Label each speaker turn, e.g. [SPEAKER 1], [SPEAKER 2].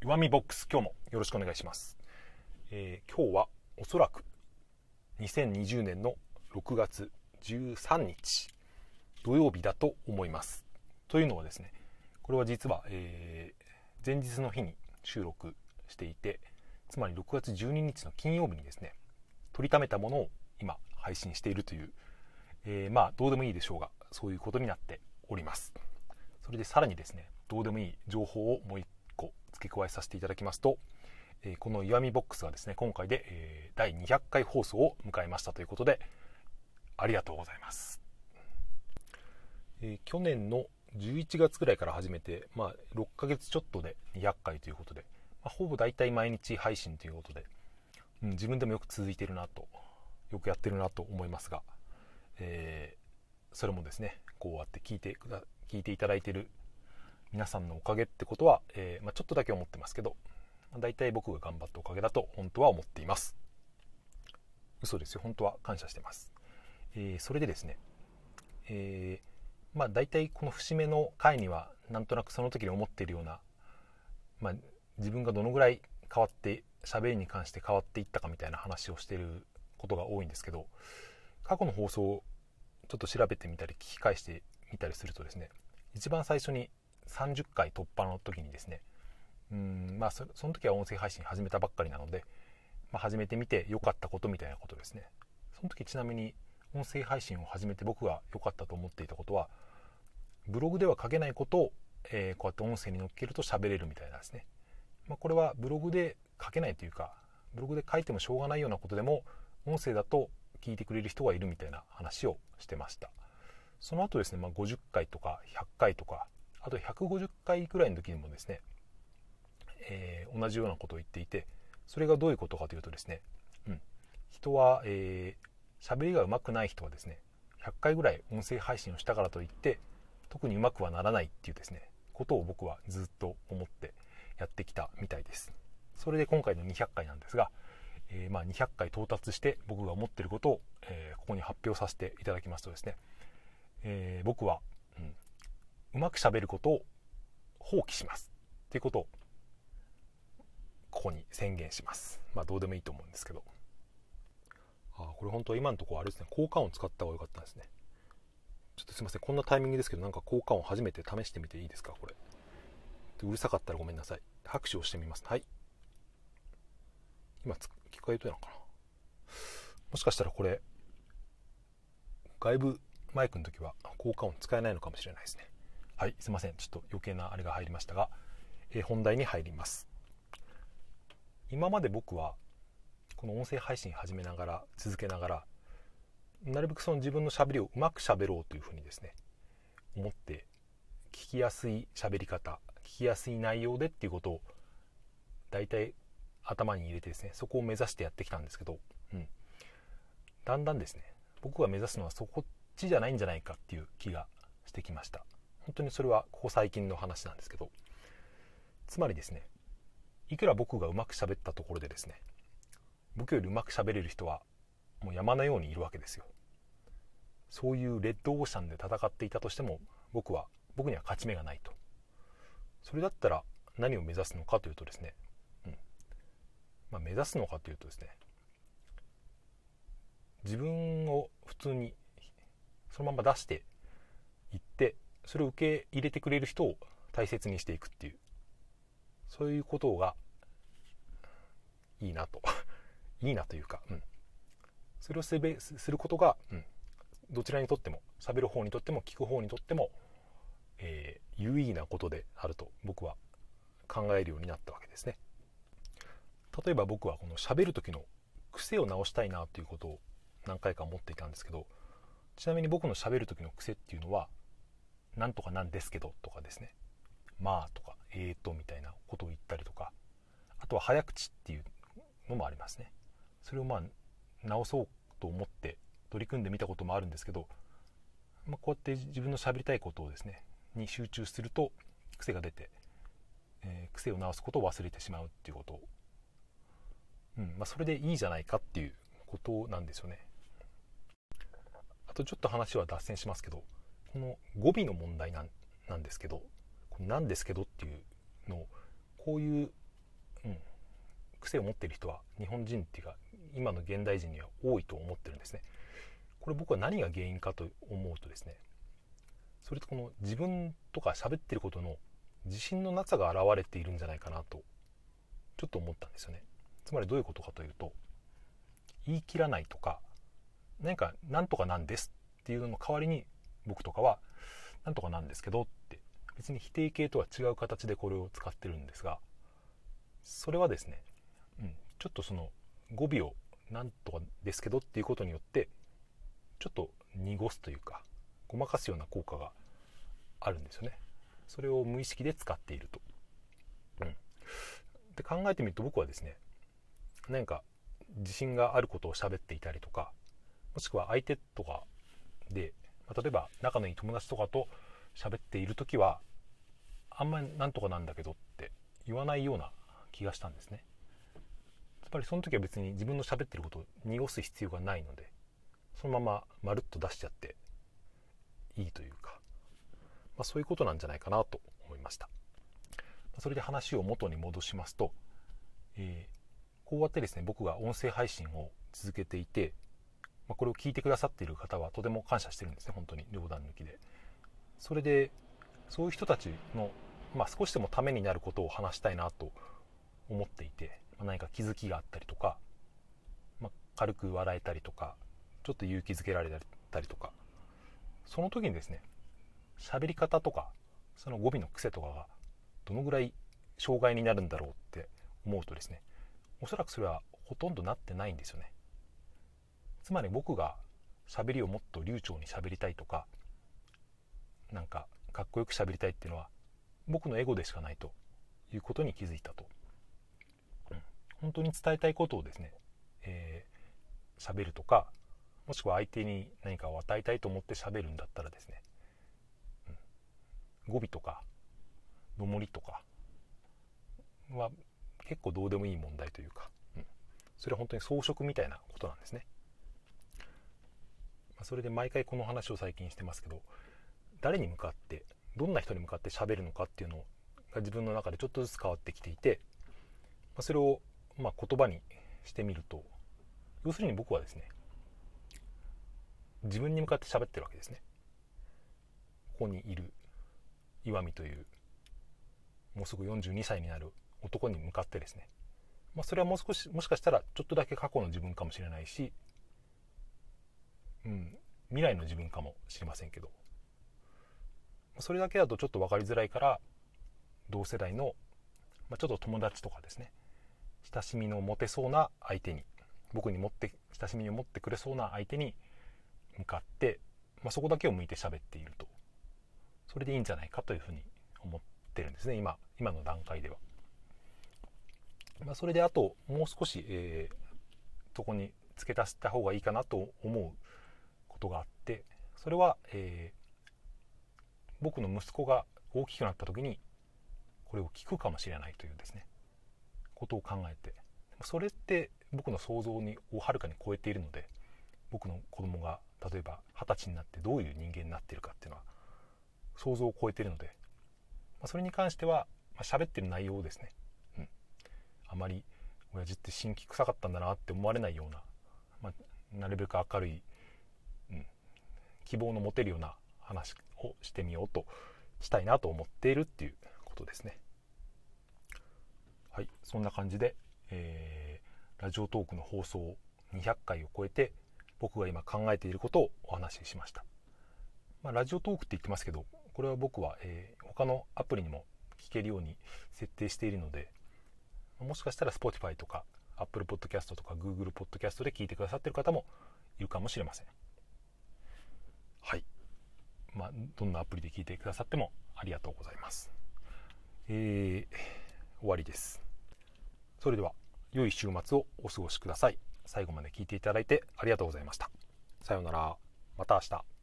[SPEAKER 1] 弱みボックス今日もよろしくお願いします、えー、今日はおそらく2020年の6月13日土曜日だと思います。というのはですねこれは実は、えー、前日の日に収録していてつまり6月12日の金曜日にですね取りためたものを今配信しているという、えー、まあどうでもいいでしょうがそういうことになっております。それでさらにですねどうでもいい情報をもう一付け加えさせていただきますと、え、この岩見ボックスがですね今回で、え、第200回放送を迎えましたということでありがとうございます、え、去年の11月ぐらいから始めて、まあ、6ヶ月ちょっとで200回ということで、まあ、ほぼ大体毎日配信ということで、うん、自分でもよく続いてるなとよくやってるなと思いますが、えー、それもですねこうやって聞いて聞いていただいてる皆さんのおかげってことは、えー、まあ、ちょっとだけ思ってますけど、まあ、大体僕が頑張ったおかげだと本当は思っています。嘘ですよ。本当は感謝してます、えー、それでですね、えー、まあ大体この節目の回にはなんとなくその時に思っているような、まあ、自分がどのぐらい変わって喋りに関して変わっていったかみたいな話をしていることが多いんですけど過去の放送をちょっと調べてみたり聞き返してみたりするとですね一番最初に30回突破の時にですねうんまあその時は音声配信始めたばっかりなので、まあ、始めてみて良かったことみたいなことですね。その時ちなみに音声配信を始めて僕が良かったと思っていたことはブログでは書けないことを、えー、こうやって音声に載っけると喋れるみたいなんですね、まあ、これはブログで書けないというかブログで書いてもしょうがないようなことでも音声だと聞いてくれる人がいるみたいな話をしてました。その後ですね、まあ、50回とか100回とかあと150回くらいの時にもですね、えー、同じようなことを言っていてそれがどういうことかというとですね、うん、人は、えー、喋りが上手くない人はですね100回ぐらい音声配信をしたからといって特にうまくはならないっていうですねことを僕はずっと思ってやってきたみたいです。それで今回の200回なんですが、えー、まあ、200回到達して僕が思ってることを、えー、ここに発表させていただきますとですね、えー、僕は、う、まくしゃべることを放棄します。っていうことをここに宣言します。まあどうでもいいと思うんですけど。あこれ本当は今のところあれですね。効果音使った方が良かったんですね。ちょっとすいません。こんなタイミングですけどなんか効果音初めて試してみていいですか？これ。うるさかったらごめんなさい。拍手をしてみます。はい。今聞こえてるのかな？もしかしたらこれ外部マイクの時は効果音使えないのかもしれないですね。はいすいません。ちょっと余計なあれが入りましたが、えー、本題に入ります。今まで僕はこの音声配信始めながら続けながらなるべくその自分のしゃべりをうまくしゃべろうというふうにですね思って聞きやすい喋り方聞きやすい内容でっていうことを大体頭に入れてですねそこを目指してやってきたんですけど、うん、だんだんですね僕が目指すのはそこっちじゃないんじゃないかっていう気がしてきました。本当にそれはここ最近の話なんですけどつまりですねいくら僕がうまく喋ったところでですね僕よりうまく喋れる人はもう山のようにいるわけですよ。そういうレッドオーシャンで戦っていたとしても僕は僕には勝ち目がないと。それだったら何を目指すのかというとですね、うん。まあ、目指すのかというとですね自分を普通にそのまま出していってそれを受け入れてくれる人を大切にしていくっていう。そういうことがいいなと。いいなというか、うん、それをすべすることが、うん、どちらにとっても喋る方にとっても聞く方にとっても、えー、有意義なことであると僕は考えるようになったわけですね。例えば僕はこの喋る時の癖を直したいなということを何回か思っていたんですけどちなみに僕の喋る時の癖っていうのはなんとかなんですけどとかですね。まあとかえーとみたいなことを言ったりとか。あとは早口っていうのもありますね。それをまあ直そうと思って取り組んでみたこともあるんですけど、まあ、こうやって自分の喋りたいことをですねに集中すると癖が出て、えー、癖を直すことを忘れてしまうっていうこと。を、うんまあ、それでいいじゃないかっていうことなんですよね。あとちょっと話は脱線しますけど。この語尾の問題なんなんですけど「なんですけど」っていうのをこういううん癖を持ってる人は日本人っていうか今の現代人には多いと思ってるんですね。これ僕は何が原因かと思うとですねそれとこの自分とか喋ってることの自信のなさが現れているんじゃないかなとちょっと思ったんですよね。つまりどういうことかというと言い切らないとか何か何とかなんですっていうのの代わりに僕とかは何とかなんですけどって別に否定形とは違う形でこれを使ってるんですがそれはですね、うん、ちょっとその語尾を何とかですけどっていうことによってちょっと濁すというかごまかすような効果があるんですよねそれを無意識で使っていると。うん、で考えてみると僕はですね何か自信があることを喋っていたりとかもしくは相手とかで、まあ、例えば仲のいい友達とかと喋っている時はあんまりなんとかなんだけどって言わないような気がしたんですね。つまりその時は別に自分の喋ってることを濁す必要がないのでそのまままるっと出しちゃっていいというか、まあ、そういうことなんじゃないかなと思いました。それで話を元に戻しますと、えー、こうやってですね僕が音声配信を続けていて、まあ、これを聞いてくださっている方はとても感謝してるんですね本当に両断抜きで。それでそういう人たちの、まあ、少しでもためになることを話したいなと思っていて、まあ、何か気づきがあったりとか、まあ、軽く笑えたりとかちょっと勇気づけられたりとかその時にですね喋り方とかその語尾の癖とかがどのぐらい障害になるんだろうって思うとですねおそらくそれはほとんどなってないんですよね。つまり僕が喋りをもっと流暢に喋りたいとかなんかかっこよく喋りたいっていうのは僕のエゴでしかないということに気づいたと、うん、本当に伝えたいことをですねえー、喋るとかもしくは相手に何かを与えたいと思って喋るんだったらですね、うん、語尾とかのもりとかは結構どうでもいい問題というか、うん、それは本当に装飾みたいなことなんですね。それで毎回この話を最近してますけど誰に向かってどんな人に向かって喋るのかっていうのが自分の中でちょっとずつ変わってきていて、ま、それをま言葉にしてみると要するに僕はですね自分に向かって喋ってるわけですね。ここにいる岩見というもうすぐ42歳になる男に向かってですね、まあ、それはもう少しもしかしたらちょっとだけ過去の自分かもしれないし、うん、未来の自分かもしれませんけど。それだけだとちょっと分かりづらいから同世代の、まあ、ちょっと友達とかですね。親しみの持てそうな相手に。僕に持って親しみを持ってくれそうな相手に向かって、まあ、そこだけを向いて喋っていると。それでいいんじゃないかというふうに思ってるんですね。今今の段階では。まあ、それであともう少し、えー、そこに付け足した方がいいかなと思うことがあってそれは、えー、僕の息子が大きくなった時にこれを聞くかもしれないというですねことを考えてそれって僕の想像にをはるかに超えているので僕の子供が例えば二十歳になってどういう人間になっているかっていうのは想像を超えているので、まあ、それに関しては、まあ、喋ってる内容をですね、うん、あまり親父って新規臭かったんだなって思われないような、まあ、なるべく明るい、希望の持てるような話をしてみようとしたいなと思っているっていうことですね。はい、そんな感じで、えー、ラジオトークの放送200回を超えて僕が今考えていることをお話ししました、まあ、ラジオトークって言ってますけどこれは僕は、えー、他のアプリにも聞けるように設定しているのでもしかしたら Spotify とか Apple Podcast とか Google Podcast で聞いてくださってる方もいるかもしれませんまあどんなアプリで聞いてくださってもありがとうございますえー、終わりですそれでは良い週末をお過ごしください。最後まで聞いていただいてありがとうございました。さようなら。また明日。